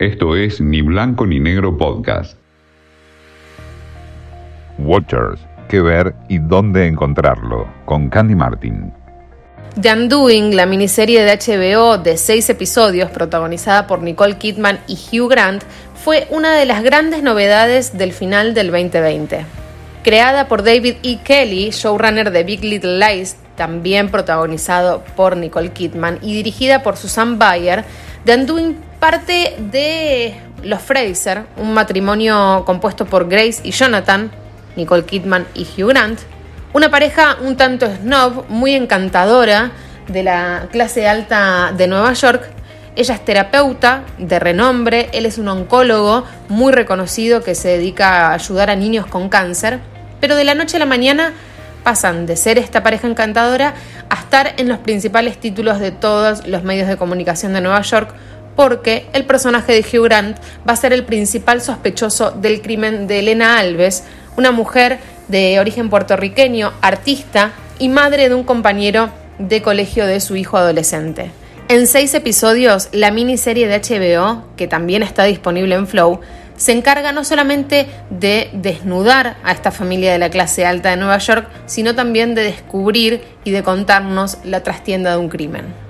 Esto es Ni Blanco ni Negro Podcast. Watchers, qué ver y dónde encontrarlo, con Candy Martin. The Undoing, la miniserie de HBO de seis episodios protagonizada por Nicole Kidman y Hugh Grant, fue una de las grandes novedades del final del 2020. Creada por David E. Kelly, showrunner de Big Little Lies, también protagonizado por Nicole Kidman, y dirigida por Susan Bayer, The Undoing parte de Los Fraser, un matrimonio compuesto por Grace y Jonathan, Nicole Kidman y Hugh Grant, una pareja un tanto snob, muy encantadora, de la clase alta de Nueva York. Ella es terapeuta de renombre, él es un oncólogo muy reconocido que se dedica a ayudar a niños con cáncer, pero de la noche a la mañana pasan de ser esta pareja encantadora a estar en los principales títulos de todos los medios de comunicación de Nueva York porque el personaje de Hugh Grant va a ser el principal sospechoso del crimen de Elena Alves, una mujer de origen puertorriqueño, artista y madre de un compañero de colegio de su hijo adolescente. En seis episodios, la miniserie de HBO, que también está disponible en Flow, se encarga no solamente de desnudar a esta familia de la clase alta de Nueva York, sino también de descubrir y de contarnos la trastienda de un crimen.